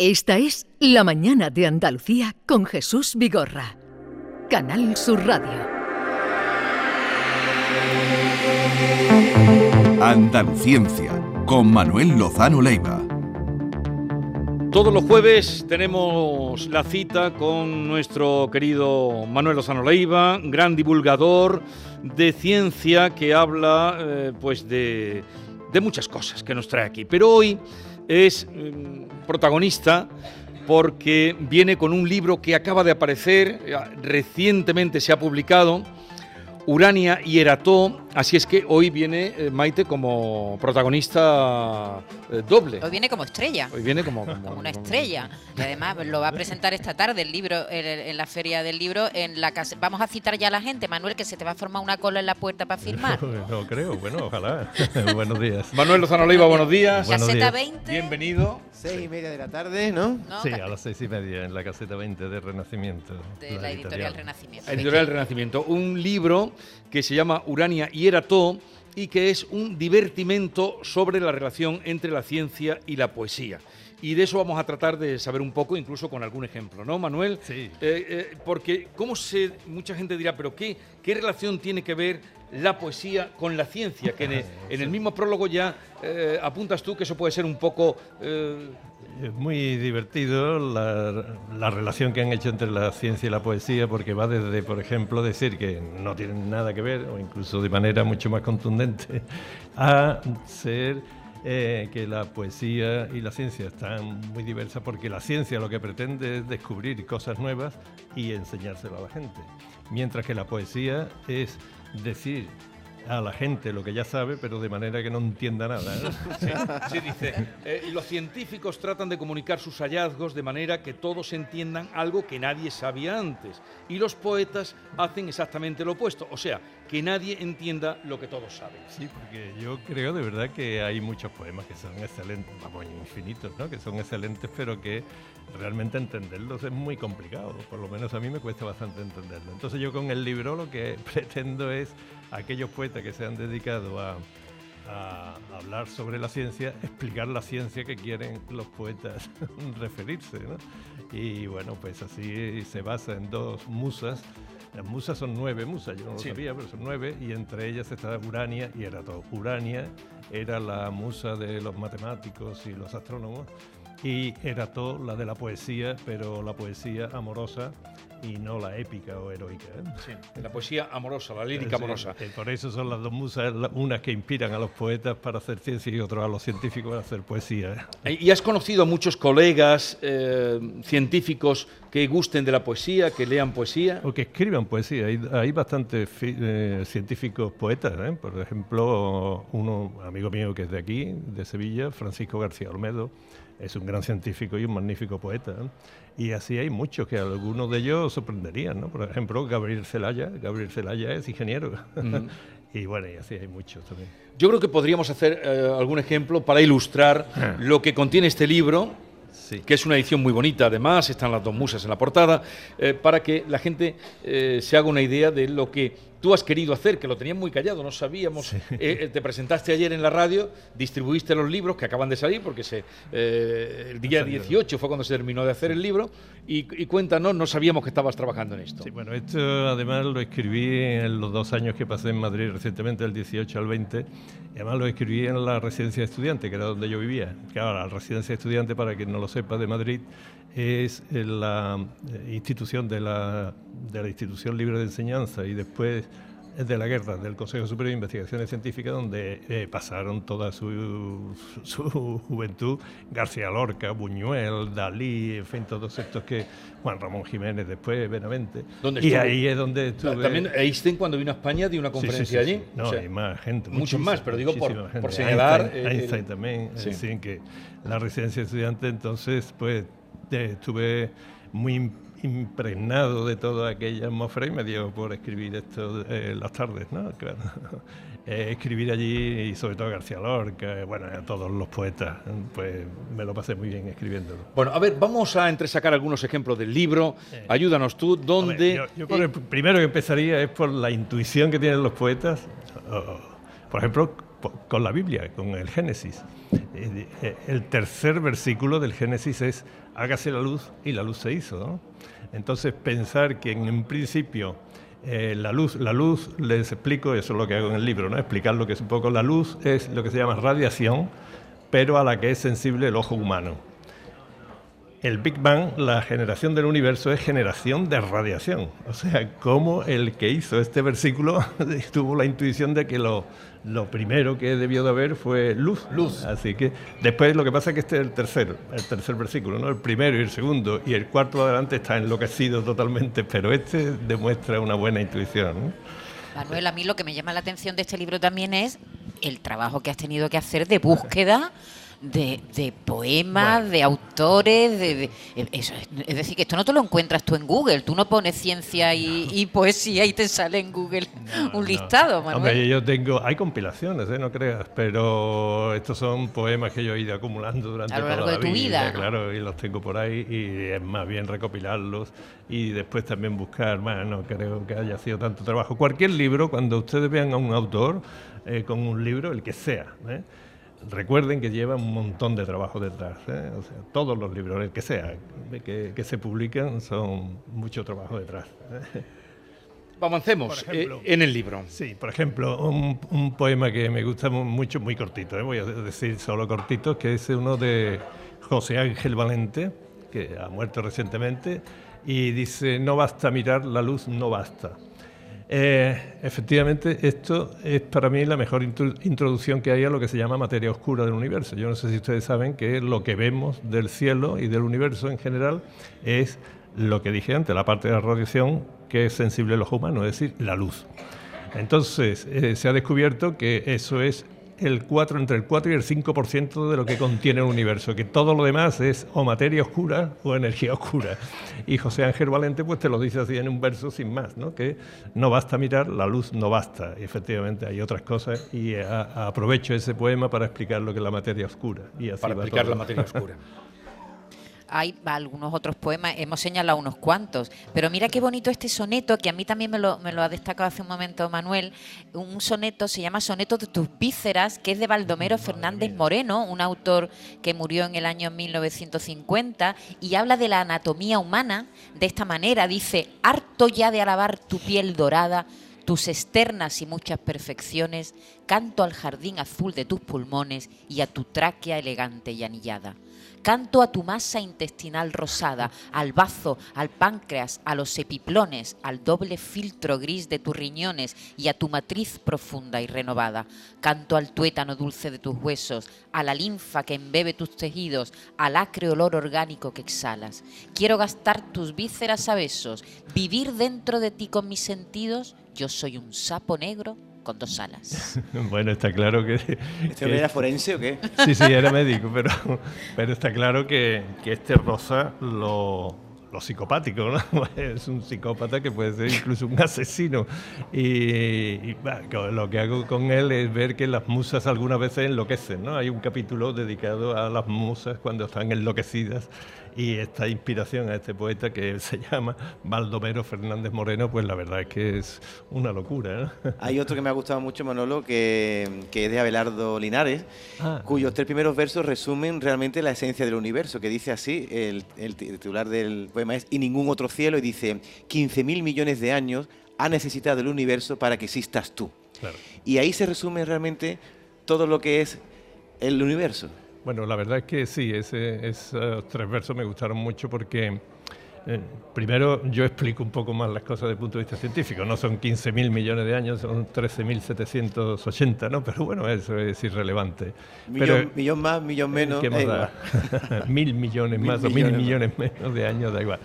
Esta es La Mañana de Andalucía con Jesús Vigorra. Canal Sur Radio. Andaluciencia con Manuel Lozano Leiva. Todos los jueves tenemos la cita con nuestro querido Manuel Lozano Leiva, gran divulgador de ciencia que habla eh, pues de, de muchas cosas que nos trae aquí. Pero hoy es mm, protagonista porque viene con un libro que acaba de aparecer, eh, recientemente se ha publicado, Urania y Erató, así es que hoy viene eh, Maite como protagonista eh, doble. Hoy viene como estrella. Hoy viene como, una estrella. Y además lo va a presentar esta tarde el libro en, la feria del libro en la casa. Vamos a citar ya a la gente, Manuel, que se te va a formar una cola en la puerta para firmar. No, creo, bueno, ojalá. buenos días. Manuel Lozano Leiva, buenos días. Caseta 20. Bienvenido. Seis y media de la tarde, ¿no? sí, a las seis y media en la caseta 20 de Renacimiento. De la, editorial, Renacimiento. Editorial Renacimiento. Un libro que se llama Urania y Erató y que es un divertimento sobre la relación entre la ciencia y la poesía. Y de eso vamos a tratar de saber un poco, incluso con algún ejemplo, ¿no, Manuel? Sí. Eh, eh, porque, ¿cómo se.? Mucha gente dirá, ¿pero qué, qué relación tiene que ver la poesía con la ciencia, que en el, mismo prólogo ya eh, apuntas tú que eso puede ser un poco... Es muy divertido la, relación que han hecho entre la ciencia y la poesía, porque va desde, por ejemplo, decir que no tienen nada que ver, o incluso de manera mucho más contundente, a ser eh, que la poesía y la ciencia están muy diversas, porque la ciencia lo que pretende es descubrir cosas nuevas y enseñárselo a la gente, mientras que la poesía es decir a la gente lo que ya sabe, pero de manera que no entienda nada. Sí, dice, eh, los científicos tratan de comunicar sus hallazgos de manera que todos entiendan algo que nadie sabía antes. Y los poetas hacen exactamente lo opuesto, o sea, que nadie entienda lo que todos saben. Sí, porque yo creo de verdad que hay muchos poemas que son excelentes, vamos, infinitos, ¿no? Que son excelentes, pero que realmente entenderlos es muy complicado, por lo menos a mí me cuesta bastante entenderlo. Entonces yo con el libro lo que pretendo es aquellos poetas que se han dedicado a, hablar sobre la ciencia, explicar la ciencia que quieren los poetas referirse. ¿no? Y bueno, pues así se basa en dos musas. Las musas son nueve musas, yo no lo sabía, pero son nueve, y entre ellas está Urania y Erato. Urania era la musa de los matemáticos y los astrónomos, y Erato la de la poesía, pero la poesía amorosa y no la épica o heroica. ¿eh? Sí, la poesía amorosa, la lírica amorosa. Eh, por eso son las dos musas, unas que inspiran a los poetas para hacer ciencia y otras a los científicos para hacer poesía. ¿eh? ¿Y has conocido a muchos colegas científicos que gusten de la poesía, que lean poesía? O que escriban poesía. Hay, hay bastantes científicos poetas. Por ejemplo, uno amigo mío que es de aquí, de Sevilla, Francisco García Olmedo, es un gran científico y un magnífico poeta. Y así hay muchos que algunos de ellos sorprenderían, ¿no? Por ejemplo, Gabriel Celaya. Gabriel Celaya es ingeniero. y bueno, y así hay muchos también. Yo creo que podríamos hacer eh, algún ejemplo para ilustrar ah. lo que contiene este libro, que es una edición muy bonita además, están las dos musas en la portada, eh, para que la gente eh, se haga una idea de lo que tú has querido hacer, que lo tenías muy callado, no sabíamos. Eh, eh, te presentaste ayer en la radio, distribuiste los libros que acaban de salir, porque se, eh, el día 18 fue cuando se terminó de hacer el libro, y, cuéntanos, no sabíamos que estabas trabajando en esto. Sí, bueno, esto además lo escribí en los dos años que pasé en Madrid recientemente, del 18 al 20, y además lo escribí en la residencia de estudiantes, que era donde yo vivía. Claro, la residencia de estudiantes, para quien no lo sepa, de Madrid, es la institución de la, de la institución libre de enseñanza y después de la guerra del Consejo Superior de Investigaciones Científicas, donde eh, pasaron toda su, su, juventud García Lorca, Buñuel, Dalí, en fin, todos estos que Juan Ramón Jiménez después, Benavente. y ahí es donde estuve. También Einstein cuando vino a España dio una conferencia allí. No, hay más gente. Muchos más, pero digo por, por señalar. Einstein, Einstein también, sí. que la residencia de estudiantes, entonces, pues estuve muy impregnado de toda aquella atmósfera y me dio por escribir esto eh, las tardes, ¿no? Claro. Eh, escribir allí y sobre todo García Lorca, bueno, a todos los poetas, pues me lo pasé muy bien escribiéndolo. Bueno, a ver, vamos a entresacar algunos ejemplos del libro. Ayúdanos tú, ¿dónde...? yo, por el primero que empezaría es por la intuición que tienen los poetas, por ejemplo, con la Biblia, con el Génesis. Eh, el tercer versículo del Génesis es hágase la luz y la luz se hizo. Entonces pensar que en, principio eh, la luz, la luz, les explico, eso es lo que hago en el libro, ¿no? explicar lo que es un poco la luz, es lo que se llama radiación, pero a la que es sensible el ojo humano el Big Bang, la generación del universo, es generación de radiación. O sea, como el que hizo este versículo tuvo la intuición de que lo, lo primero que debió de haber fue luz. Luz. Así que después lo que pasa es que este es el tercero, el tercer versículo, ¿no? El primero y el segundo, y el cuarto adelante está enloquecido totalmente, pero este demuestra una buena intuición. Manuel, a mí lo que me llama la atención de este libro también es el trabajo que has tenido que hacer de búsqueda de, de poemas, de autores, de, eso, es decir, que esto no te lo encuentras tú en Google, tú no pones ciencia y, poesía y te sale en Google un listado, Manuel. Hombre, yo tengo, hay compilaciones, ¿eh? no creas, pero estos son poemas que yo he ido acumulando durante a lo largo toda de tu vida, claro, y los tengo por ahí y es más bien recopilarlos y después también buscar, bueno, no creo que haya sido tanto trabajo. Cualquier libro, cuando ustedes vean a un autor eh, con un libro, el que sea, ¿eh? Recuerden que lleva un montón de trabajo detrás. ¿eh? O sea, todos los libros, el que sea, que, se publican, son mucho trabajo detrás. ¿eh? Avancemos eh, en el libro. Sí, por ejemplo, un, poema que me gusta mucho, muy cortito, voy a decir solo cortito, que es uno de José Ángel Valente, que ha muerto recientemente, y dice, no basta mirar, la luz no basta. Eh, efectivamente, esto es para mí la mejor introducción que hay a lo que se llama materia oscura del universo. Yo no sé si ustedes saben que lo que vemos del cielo y del universo en general es lo que dije antes, la parte de la radiación que es sensible a los humanos, es decir, la luz. Entonces, eh, se ha descubierto que eso es el 4, entre el 4 y el 5% de lo que contiene el universo, que todo lo demás es o materia oscura o energía oscura. Y José Ángel Valente pues te lo dice así en un verso sin más, ¿no? que no basta mirar, la luz no basta. efectivamente hay otras cosas y aprovecho ese poema para explicar lo que es la materia oscura. Y para explicar la materia oscura. hay algunos otros poemas, hemos señalado unos cuantos, pero mira qué bonito este soneto, que a mí también me lo, me lo ha destacado hace un momento Manuel, un soneto, se llama Soneto de tus vísceras, que es de Baldomero Fernández Moreno, un autor que murió en el año 1950, y habla de la anatomía humana de esta manera, dice, harto ya de alabar tu piel dorada, tus externas y muchas perfecciones, canto al jardín azul de tus pulmones y a tu tráquea elegante y anillada. Canto a tu masa intestinal rosada, al bazo, al páncreas, a los epiplones, al doble filtro gris de tus riñones y a tu matriz profunda y renovada. Canto al tuétano dulce de tus huesos, a la linfa que embebe tus tejidos, al acre olor orgánico que exhalas. Quiero gastar tus vísceras a besos, vivir dentro de ti con mis sentidos. Yo soy un sapo negro con dos alas. bueno, está claro que... ¿Este era forense o qué? Sí, sí, era médico, pero, pero está claro que, que este rosa lo, lo psicopático, ¿no? Es un psicópata que puede ser incluso un asesino. Y, lo que hago con él es ver que las musas algunas veces enloquecen, ¿no? Hay un capítulo dedicado a las musas cuando están enloquecidas y esta inspiración a este poeta que se llama Baldomero Fernández Moreno, pues la verdad es que es una locura. Hay otro que me ha gustado mucho, Manolo, que, que es de Abelardo Linares, ah. cuyos tres primeros versos resumen realmente la esencia del universo, que dice así, el, el titular del poema Y ningún otro cielo, y dice, 15.000 millones de años ha necesitado el universo para que existas tú. Y ahí se resume realmente todo lo que es el universo. Bueno, la verdad es que sí, ese, esos tres versos me gustaron mucho porque eh, primero yo explico un poco más las cosas desde el punto de vista científico. No son 15.000 millones de años, son 13.780, ¿no? Pero bueno, eso es irrelevante. Millón, millón más, millón menos. ¿qué mil millones más o mil millones menos de años, da igual.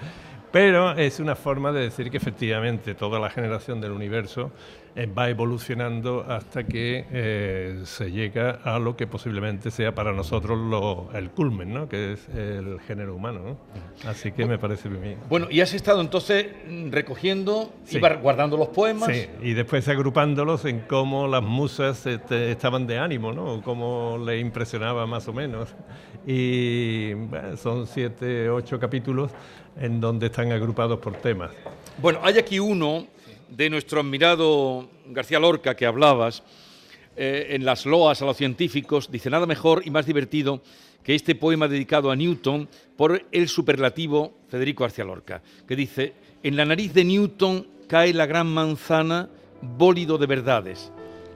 Pero es una forma de decir que efectivamente toda la generación del universo eh, va evolucionando hasta que eh, se llega a lo que posiblemente sea para nosotros lo, el culmen, ¿no? que es el género humano. ¿no? Así que me parece bien. Bueno, y has estado entonces recogiendo, y guardando los poemas. Sí, y después agrupándolos en cómo las musas este, estaban de ánimo, ¿no? cómo le impresionaba más o menos. Y son siete, ocho capítulos en donde están agrupados por temas. Bueno, hay aquí uno de nuestro admirado García Lorca que hablabas, eh, en las loas a los científicos, dice nada mejor y más divertido que este poema dedicado a Newton por el superlativo Federico García Lorca, que dice, en la nariz de Newton cae la gran manzana, bólido de verdades,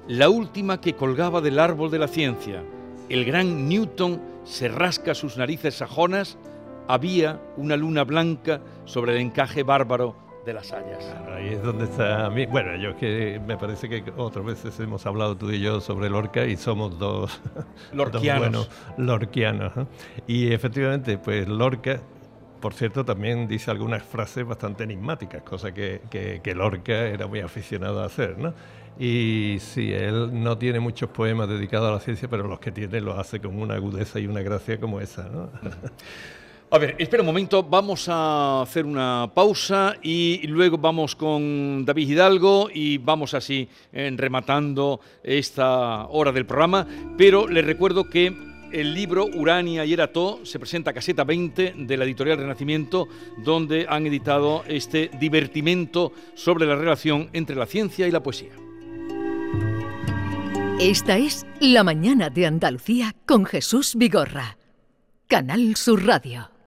la última que colgaba del árbol de la ciencia. El gran Newton se rasca sus narices sajonas, había una luna blanca sobre el encaje bárbaro de las hayas. ahí es donde está. mí. Bueno, yo que me parece que otras veces hemos hablado tú y yo sobre Lorca y somos dos, lorquianos. buenos lorquianos. Y efectivamente, pues Lorca, por cierto, también dice algunas frases bastante enigmáticas, cosa que, que, Lorca era muy aficionado a hacer, ¿no? Y sí, él no tiene muchos poemas dedicados a la ciencia, pero los que tiene los hace con una agudeza y una gracia como esa, ¿no? A ver, espera un momento, vamos a hacer una pausa y luego vamos con David Hidalgo y vamos así rematando esta hora del programa, pero les recuerdo que el libro Urania y Erató se presenta a caseta 20 de la editorial Renacimiento, donde han editado este divertimento sobre la relación entre la ciencia y la poesía. Esta es La Mañana de Andalucía con Jesús Vigorra, Canal Sur Radio.